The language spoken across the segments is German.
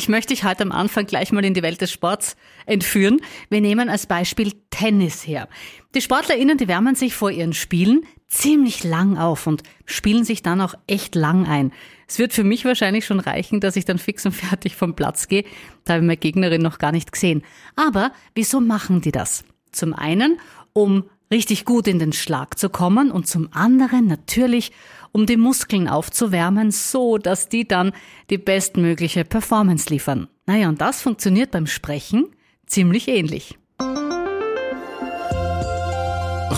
Ich möchte dich heute am Anfang gleich mal in die Welt des Sports entführen. Wir nehmen als Beispiel Tennis her. Die SportlerInnen, die wärmen sich vor ihren Spielen ziemlich lang auf und spielen sich dann auch echt lang ein. Es wird für mich wahrscheinlich schon reichen, dass ich dann fix und fertig vom Platz gehe. Da habe ich meine Gegnerin noch gar nicht gesehen. Aber wieso machen die das? Zum einen, um richtig gut in den Schlag zu kommen und zum anderen natürlich, um die Muskeln aufzuwärmen, so dass die dann die bestmögliche Performance liefern. Naja, und das funktioniert beim Sprechen ziemlich ähnlich.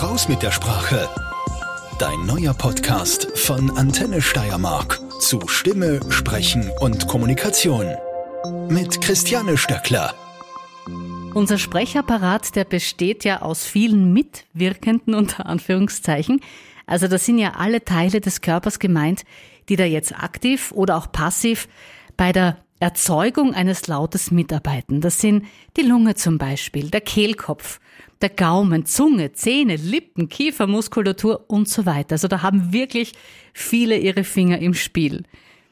Raus mit der Sprache. Dein neuer Podcast von Antenne Steiermark zu Stimme, Sprechen und Kommunikation. Mit Christiane Stöckler. Unser Sprechapparat, der besteht ja aus vielen mitwirkenden unter Anführungszeichen. Also das sind ja alle Teile des Körpers gemeint, die da jetzt aktiv oder auch passiv bei der Erzeugung eines Lautes mitarbeiten. Das sind die Lunge zum Beispiel, der Kehlkopf, der Gaumen, Zunge, Zähne, Lippen, Kiefermuskulatur und so weiter. Also da haben wirklich viele ihre Finger im Spiel.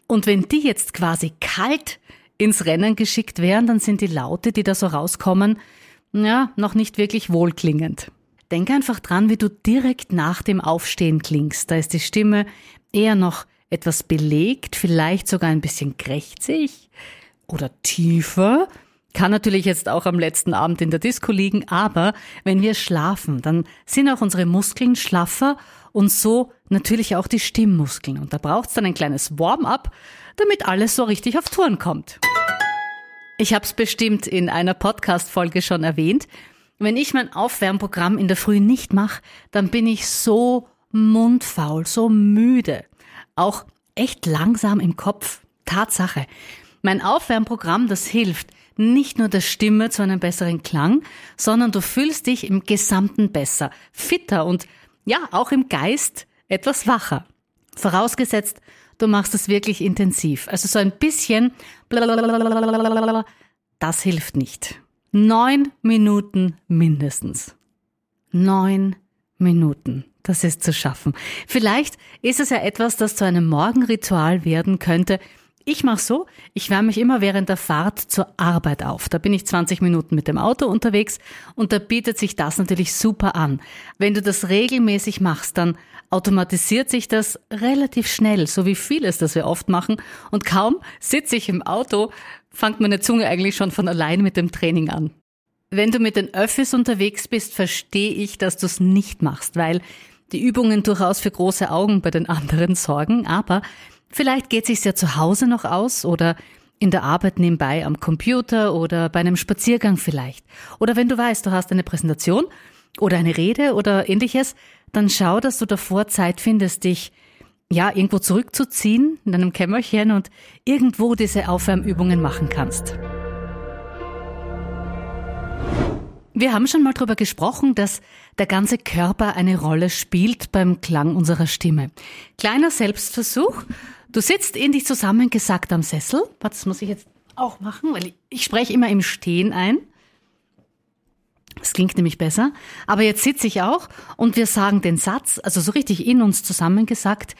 Und wenn die jetzt quasi kalt ins Rennen geschickt werden, dann sind die Laute, die da so rauskommen, ja, noch nicht wirklich wohlklingend. Denk einfach dran, wie du direkt nach dem Aufstehen klingst. Da ist die Stimme eher noch etwas belegt, vielleicht sogar ein bisschen krächzig oder tiefer. Kann natürlich jetzt auch am letzten Abend in der Disco liegen, aber wenn wir schlafen, dann sind auch unsere Muskeln schlaffer und so natürlich auch die Stimmmuskeln. Und da braucht es dann ein kleines Warm-up, damit alles so richtig auf Touren kommt. Ich habe es bestimmt in einer Podcast-Folge schon erwähnt. Wenn ich mein Aufwärmprogramm in der Früh nicht mache, dann bin ich so mundfaul, so müde. Auch echt langsam im Kopf. Tatsache. Mein Aufwärmprogramm, das hilft nicht nur der Stimme zu einem besseren Klang, sondern du fühlst dich im Gesamten besser, fitter und ja, auch im Geist etwas wacher. Vorausgesetzt, du machst es wirklich intensiv. Also so ein bisschen, das hilft nicht. Neun Minuten mindestens. Neun Minuten. Das ist zu schaffen. Vielleicht ist es ja etwas, das zu einem Morgenritual werden könnte. Ich mache so, ich wärme mich immer während der Fahrt zur Arbeit auf. Da bin ich 20 Minuten mit dem Auto unterwegs und da bietet sich das natürlich super an. Wenn du das regelmäßig machst, dann automatisiert sich das relativ schnell, so wie vieles, das wir oft machen. Und kaum sitze ich im Auto, fängt meine Zunge eigentlich schon von allein mit dem Training an. Wenn du mit den Öffis unterwegs bist, verstehe ich, dass du es nicht machst, weil die Übungen durchaus für große Augen bei den anderen sorgen, aber vielleicht geht sich's ja zu Hause noch aus oder in der Arbeit nebenbei am Computer oder bei einem Spaziergang vielleicht. Oder wenn du weißt, du hast eine Präsentation oder eine Rede oder ähnliches, dann schau, dass du davor Zeit findest, dich ja irgendwo zurückzuziehen in deinem Kämmerchen und irgendwo diese Aufwärmübungen machen kannst. Wir haben schon mal darüber gesprochen, dass der ganze Körper eine Rolle spielt beim Klang unserer Stimme. Kleiner Selbstversuch. Du sitzt in dich zusammengesackt am Sessel. Das muss ich jetzt auch machen, weil ich, ich spreche immer im Stehen ein. Das klingt nämlich besser. Aber jetzt sitze ich auch und wir sagen den Satz, also so richtig in uns zusammengesagt,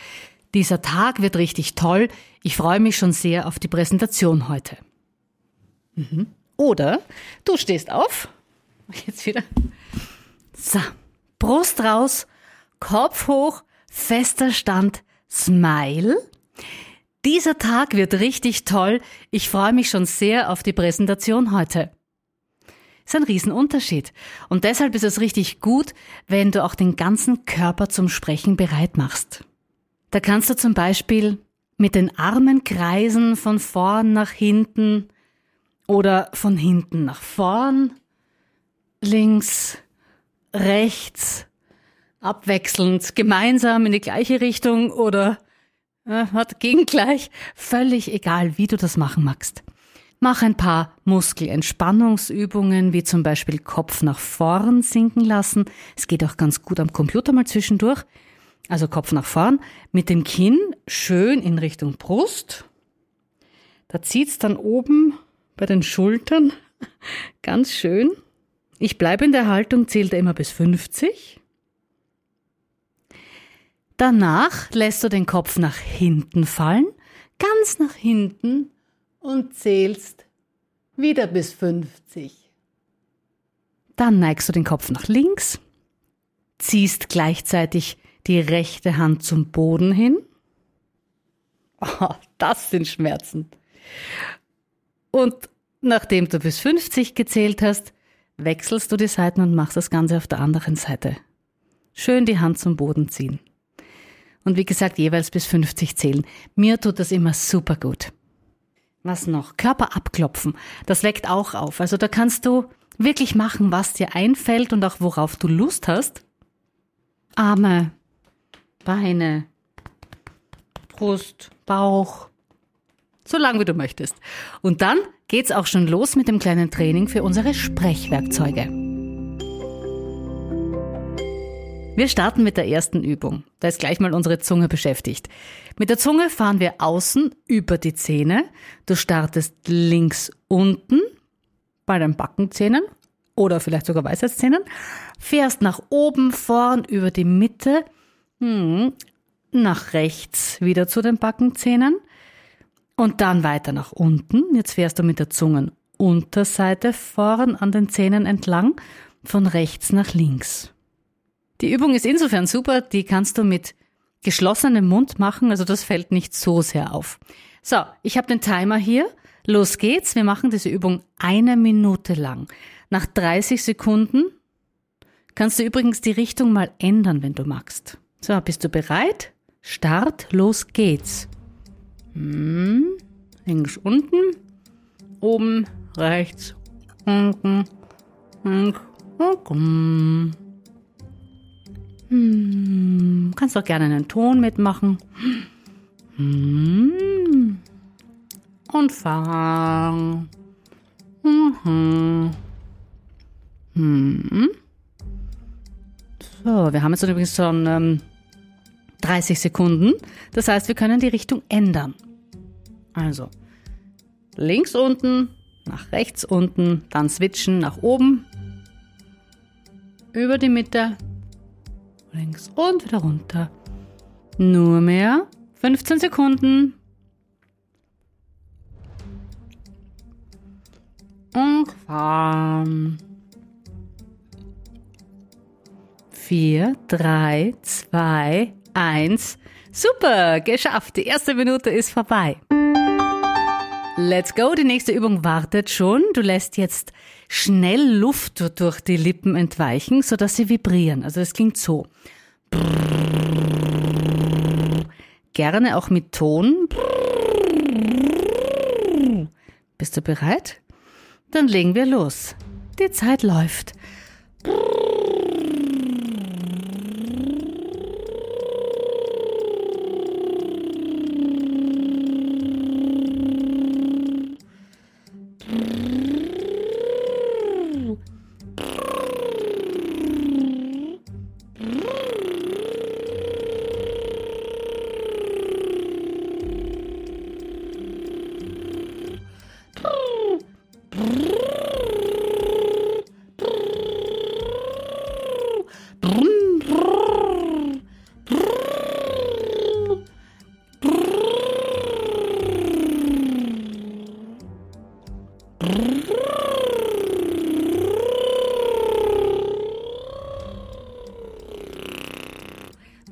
dieser Tag wird richtig toll. Ich freue mich schon sehr auf die Präsentation heute. Mhm. Oder du stehst auf. Jetzt wieder. So. Brust raus, Kopf hoch, fester Stand, Smile. Dieser Tag wird richtig toll. Ich freue mich schon sehr auf die Präsentation heute ist ein Riesenunterschied. Und deshalb ist es richtig gut, wenn du auch den ganzen Körper zum Sprechen bereit machst. Da kannst du zum Beispiel mit den Armen kreisen von vorn nach hinten oder von hinten nach vorn, links, rechts, abwechselnd, gemeinsam in die gleiche Richtung oder äh, hat gegengleich, völlig egal, wie du das machen magst. Mach ein paar Muskelentspannungsübungen, wie zum Beispiel Kopf nach vorn sinken lassen. Es geht auch ganz gut am Computer mal zwischendurch. Also Kopf nach vorn, mit dem Kinn schön in Richtung Brust. Da zieht's dann oben bei den Schultern ganz schön. Ich bleibe in der Haltung, zählt er immer bis 50. Danach lässt du den Kopf nach hinten fallen, ganz nach hinten und zählst wieder bis 50. Dann neigst du den Kopf nach links, ziehst gleichzeitig die rechte Hand zum Boden hin. Oh, das sind Schmerzen. Und nachdem du bis 50 gezählt hast, wechselst du die Seiten und machst das Ganze auf der anderen Seite. Schön die Hand zum Boden ziehen. Und wie gesagt, jeweils bis 50 zählen. Mir tut das immer super gut. Was noch? Körper abklopfen. Das weckt auch auf. Also da kannst du wirklich machen, was dir einfällt und auch worauf du Lust hast. Arme, Beine, Brust, Bauch. So lang wie du möchtest. Und dann geht's auch schon los mit dem kleinen Training für unsere Sprechwerkzeuge. Wir starten mit der ersten Übung. Da ist gleich mal unsere Zunge beschäftigt. Mit der Zunge fahren wir außen über die Zähne. Du startest links unten bei den Backenzähnen oder vielleicht sogar Weisheitszähnen, fährst nach oben, vorn über die Mitte, hm, nach rechts wieder zu den Backenzähnen und dann weiter nach unten. Jetzt fährst du mit der Zungenunterseite vorn an den Zähnen entlang, von rechts nach links. Die Übung ist insofern super, die kannst du mit geschlossenem Mund machen, also das fällt nicht so sehr auf. So, ich habe den Timer hier. Los geht's. Wir machen diese Übung eine Minute lang. Nach 30 Sekunden kannst du übrigens die Richtung mal ändern, wenn du magst. So, bist du bereit? Start, los geht's. Hm, links unten, oben, rechts, unten, unten. Hm, kannst auch gerne einen Ton mitmachen. Hm. Und fang. Mhm. Hm. So, wir haben jetzt übrigens schon ähm, 30 Sekunden. Das heißt, wir können die Richtung ändern. Also, links unten, nach rechts unten, dann switchen nach oben, über die Mitte, links und wieder runter. Nur mehr 15 Sekunden. Und fahren. 4, 3, 2, 1. Super, geschafft. Die erste Minute ist vorbei. Let's go. Die nächste Übung wartet schon. Du lässt jetzt schnell Luft durch die Lippen entweichen, sodass sie vibrieren. Also es klingt so. Gerne auch mit Ton. Bist du bereit? Dann legen wir los. Die Zeit läuft.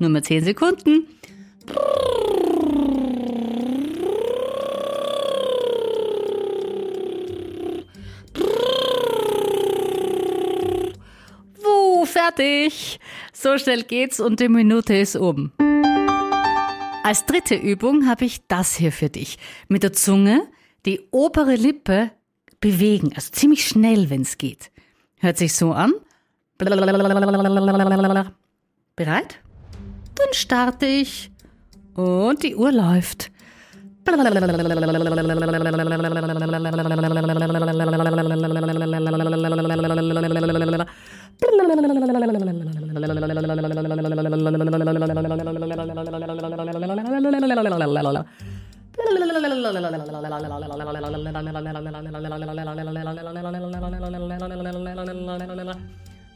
Nur mal 10 Sekunden. Wuh, fertig. So schnell geht's und die Minute ist um. Als dritte Übung habe ich das hier für dich. Mit der Zunge die obere Lippe bewegen, also ziemlich schnell, wenn es geht. Hört sich so an. Bereit? Dann starte ich. Und die Uhr läuft.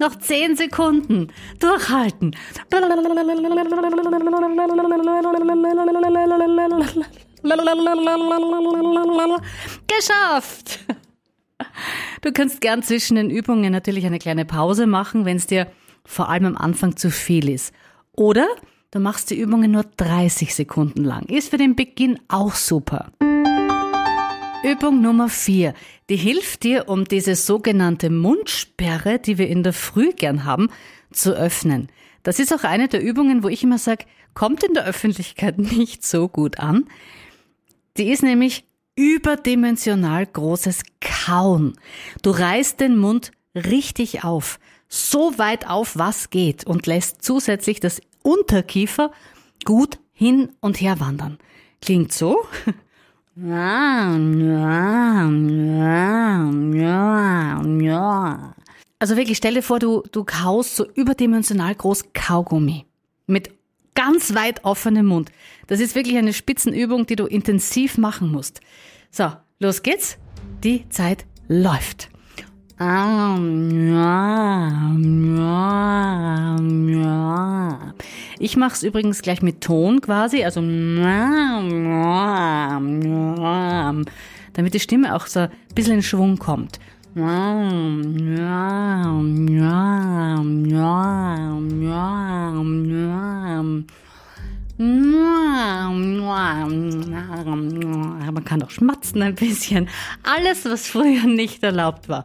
Noch zehn Sekunden. Durchhalten. Geschafft! Du kannst gern zwischen den Übungen natürlich eine kleine Pause machen, wenn es dir vor allem am Anfang zu viel ist. Oder du machst die Übungen nur 30 Sekunden lang. Ist für den Beginn auch super. Übung Nummer 4. Die hilft dir, um diese sogenannte Mundsperre, die wir in der Früh gern haben, zu öffnen. Das ist auch eine der Übungen, wo ich immer sage, kommt in der Öffentlichkeit nicht so gut an. Die ist nämlich überdimensional großes Kauen. Du reißt den Mund richtig auf, so weit auf, was geht und lässt zusätzlich das Unterkiefer gut hin und her wandern. Klingt so? Also wirklich, stell dir vor, du, du kaust so überdimensional groß Kaugummi. Mit ganz weit offenem Mund. Das ist wirklich eine Spitzenübung, die du intensiv machen musst. So, los geht's. Die Zeit läuft. Ich mache es übrigens gleich mit Ton quasi, also damit die Stimme auch so ein bisschen in Schwung kommt. Man kann auch schmatzen ein bisschen. Alles, was früher nicht erlaubt war.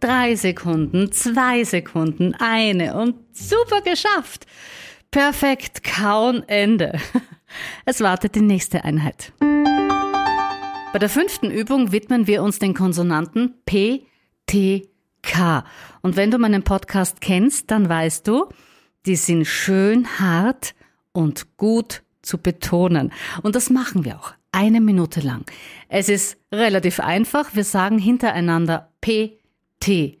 Drei Sekunden, zwei Sekunden, eine und super geschafft. Perfekt, kauen Ende. Es wartet die nächste Einheit. Bei der fünften Übung widmen wir uns den Konsonanten P, T, K. Und wenn du meinen Podcast kennst, dann weißt du, die sind schön hart und gut zu betonen. Und das machen wir auch. Eine Minute lang. Es ist relativ einfach. Wir sagen hintereinander P, T.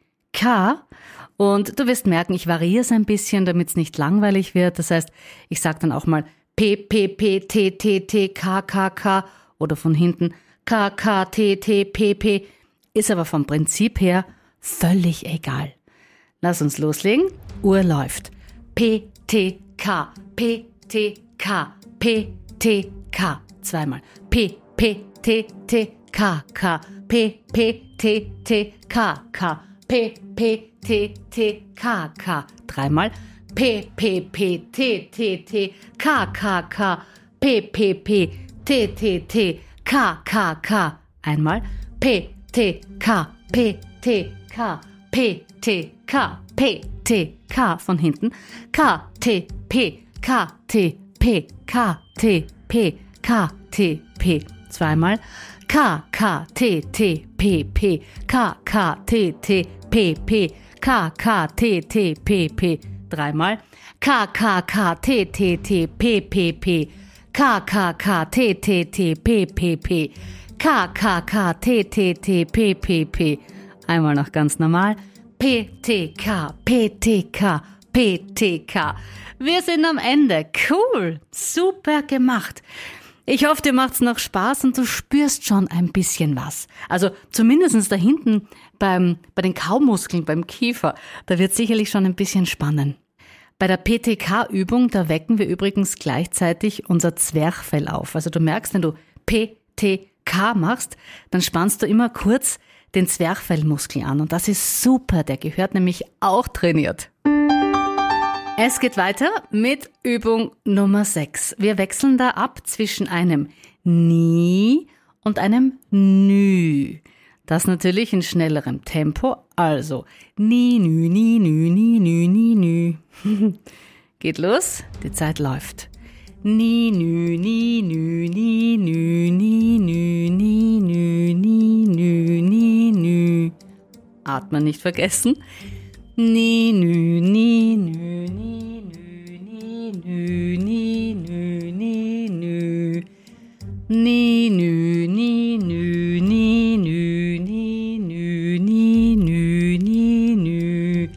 Und du wirst merken, ich variiere es ein bisschen, damit es nicht langweilig wird. Das heißt, ich sage dann auch mal P, P, P, T, T, T, K, K, K oder von hinten K, K, T, T, P, P. Ist aber vom Prinzip her völlig egal. Lass uns loslegen. Uhr läuft. P, T, K, P, T, K, P, T, K. Zweimal. P, P, T, T, K, K. P, P, T, T, K, K. P, P, T, T, K, K. Dreimal. P, P, P, T, T, T, K, K, K. P, P, P, T, T, T, K, K, K. Einmal. P, T, K, P, T, K. P, T, K, P, T, K von hinten. K, T, P, K, T, P, K, T, P, K, T, P. Zweimal. K, K, T, T, P, P, K, K, T, T, P, P, K, K, T, T, P, P. Dreimal. K, K, K, T, T, T, P, P, P. K, K, K, T, T, T, P, P, P. K, K, K, T, T, T, P, P, P. Einmal noch ganz normal. P, T, K, P, T, K, P, T, K. Wir sind am Ende. Cool. Super gemacht. Ich hoffe, dir macht's noch Spaß und du spürst schon ein bisschen was. Also zumindestens da hinten beim, bei den Kaumuskeln, beim Kiefer, da wird sicherlich schon ein bisschen spannen. Bei der PTK-Übung, da wecken wir übrigens gleichzeitig unser Zwerchfell auf. Also du merkst, wenn du PTK machst, dann spannst du immer kurz den Zwerchfellmuskel an. Und das ist super, der gehört nämlich auch trainiert. Es geht weiter mit Übung Nummer 6. Wir wechseln da ab zwischen einem Ni und einem Nü. Das natürlich in schnellerem Tempo. Also Ni, Nü, Ni, Nü, Ni, Nü, Ni, Nü. Geht los, die Zeit läuft. Ni, nü, ni, nü, ni, nü, ni, nü, ni, nü, ni, nü, ni, nü. Atmen nicht vergessen. Ni, nü, ni, nü, ni, nü, ni, nü, ni, nü. Ni, nü, ni, nü, ni, nü, ni, nü, ni, nü, ni, nü.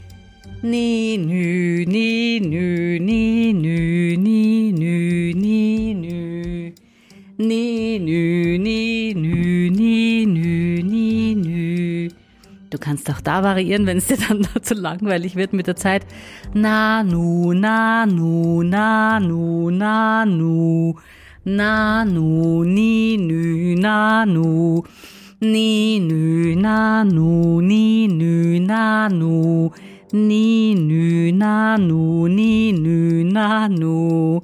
Ni, nü, ni, nü, ni, nü, ni, nü, ni, nü. Ni, nü, ni, nü, ni, nü, ni, nü. Du kannst auch da variieren, wenn es dir dann zu langweilig wird mit der Zeit. Nanu, Nanu, Nanu, Nanu. Nanu, Ninu, Nanu. Ninu, Nanu, Ninu, Nanu. Ninu, Nanu, Ninu, Nanu.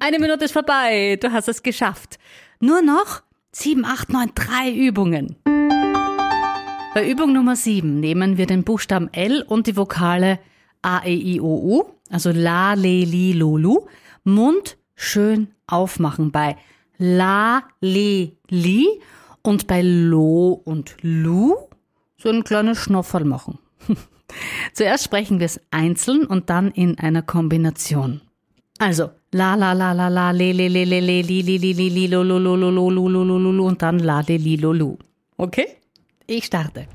Eine Minute ist vorbei. Du hast es geschafft. Nur noch 7, 8, 9, 3 Übungen. Bei Übung Nummer 7 nehmen wir den Buchstaben L und die Vokale A, E, I, O, U, also La, Le, Li, Lo, Lu, Mund schön aufmachen bei La, Le, Li und bei Lo und Lu so ein kleines Schnofferl machen. Zuerst sprechen wir es einzeln und dann in einer Kombination. Also la la la la la le le le le le li li li li li lo lo lo lo lo lo lo lo lo und dann la le li lo lu. Okay? Ich starte.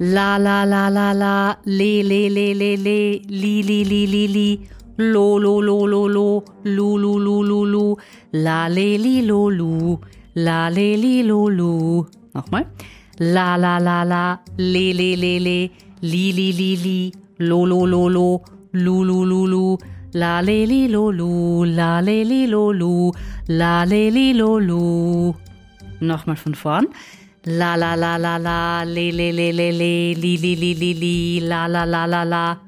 La la la la la le le le le le li li li li li. Lo lo lo lo lo lu lu lu lu lu. La le li lo lu. La le li lo lu. Nochmal. La la la la le le le le. Li li li li. Lo lo lo lo. Lu lu lu lu. La le li lo lu. La le li lo lu. La le li lo lu. Nochmal von vorn. La la la la la, le le le le le, li li li li li, la la la la la.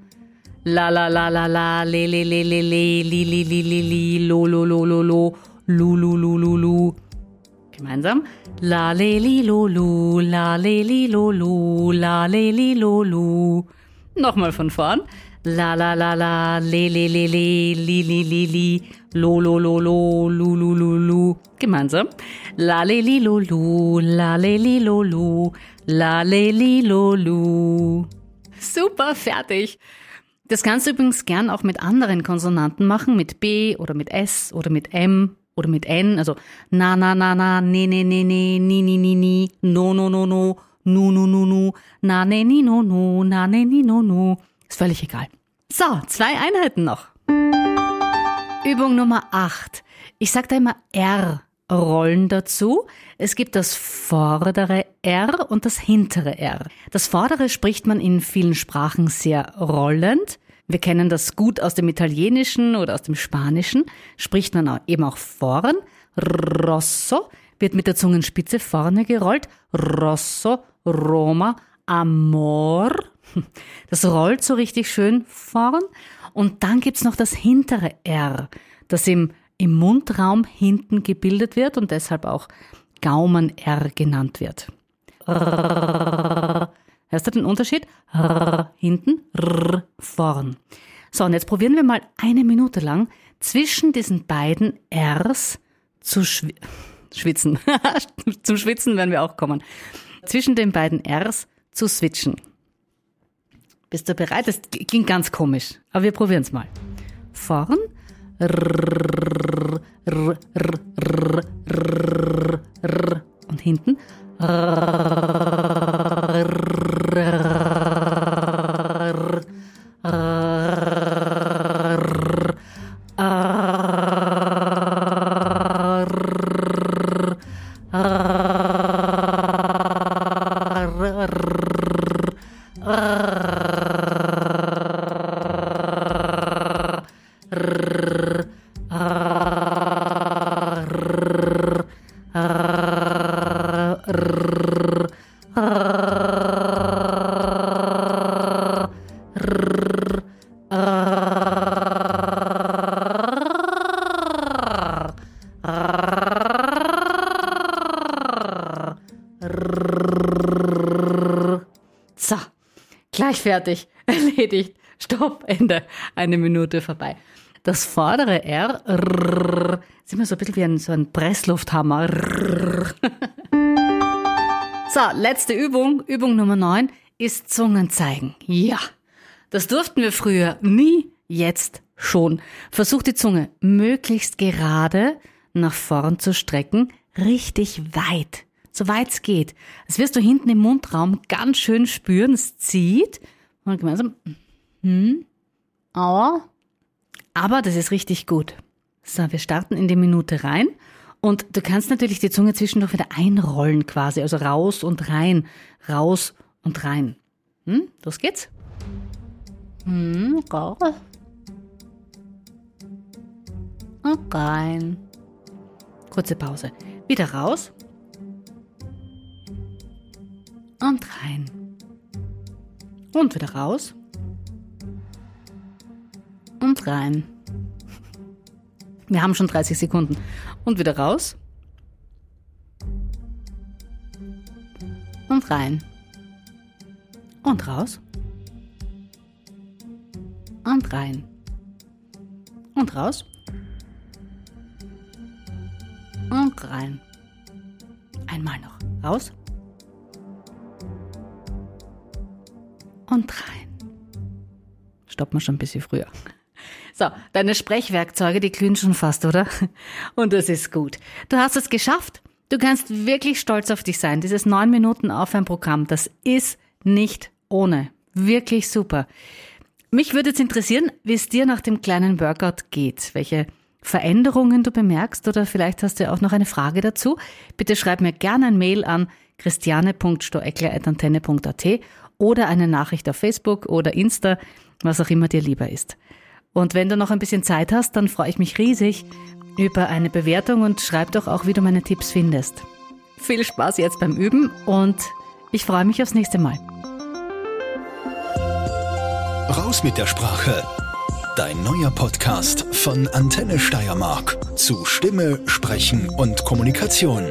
La la la la la, le le le le le, li li li li li, lo lo lo lo lo, lu lu lu lu lu. Gemeinsam. La le li lo lu, la le li lo lu, la le li lo lu. Nochmal von vorn. La la la la le le le le li li li li lo lo lo lo lu lu lu lu. Gemeinsam. La le li lo lu la le li lo lu la le li lo lu. Super fertig. Das kannst du übrigens gern auch mit anderen Konsonanten machen mit B oder mit S oder mit M oder mit N. Also na na na na ne ne ne ne ni ni ni ni no no no no nu nu nu nu. Na ne ni no no na ne ni no no ist völlig egal. So, zwei Einheiten noch. Übung Nummer 8. Ich sage da immer R-Rollen dazu. Es gibt das vordere R und das hintere R. Das vordere spricht man in vielen Sprachen sehr rollend. Wir kennen das gut aus dem Italienischen oder aus dem Spanischen. Spricht man eben auch vorn. Rosso wird mit der Zungenspitze vorne gerollt. Rosso, Roma, Amor. Das rollt so richtig schön vorn. Und dann gibt's noch das hintere R, das im, im Mundraum hinten gebildet wird und deshalb auch Gaumen-R genannt wird. Hörst du den Unterschied? Hinten, vorn. So, und jetzt probieren wir mal eine Minute lang zwischen diesen beiden Rs zu schwi schwitzen. Zum Schwitzen werden wir auch kommen. Zwischen den beiden Rs zu switchen. Bist du bereit? Das klingt ganz komisch, aber wir probieren es mal. Vorn. Und hinten. So, gleich fertig, erledigt. Stopp, Ende. Eine Minute vorbei. Das vordere R, rrr, ist so ein bisschen wie ein, so ein Presslufthammer. So, letzte Übung, Übung Nummer 9, ist Zungen zeigen. Ja, das durften wir früher nie, jetzt schon. Versuch die Zunge möglichst gerade nach vorn zu strecken, richtig weit, so weit es geht. Das wirst du hinten im Mundraum ganz schön spüren, es zieht. Und gemeinsam, hm, aua. Aber das ist richtig gut. So, wir starten in die Minute rein. Und du kannst natürlich die Zunge zwischendurch wieder einrollen quasi, also raus und rein, raus und rein. Hm, los geht's. Hm, go. Und rein. Kurze Pause. Wieder raus. Und rein. Und wieder raus. Und rein. Wir haben schon 30 Sekunden. Und wieder raus. Und rein. Und raus. Und rein. Und raus. Und rein. Einmal noch. Raus. Und rein. Stoppen wir schon ein bisschen früher. So, deine Sprechwerkzeuge, die glühen schon fast, oder? Und das ist gut. Du hast es geschafft. Du kannst wirklich stolz auf dich sein. Dieses 9 Minuten Aufwärmprogramm, das ist nicht ohne. Wirklich super. Mich würde jetzt interessieren, wie es dir nach dem kleinen Workout geht. Welche Veränderungen du bemerkst oder vielleicht hast du auch noch eine Frage dazu. Bitte schreib mir gerne ein Mail an christiane.stoeckler.antenne.at oder eine Nachricht auf Facebook oder Insta, was auch immer dir lieber ist. Und wenn du noch ein bisschen Zeit hast, dann freue ich mich riesig über eine Bewertung und schreib doch auch, wie du meine Tipps findest. Viel Spaß jetzt beim Üben und ich freue mich aufs nächste Mal. Raus mit der Sprache. Dein neuer Podcast von Antenne Steiermark zu Stimme, Sprechen und Kommunikation.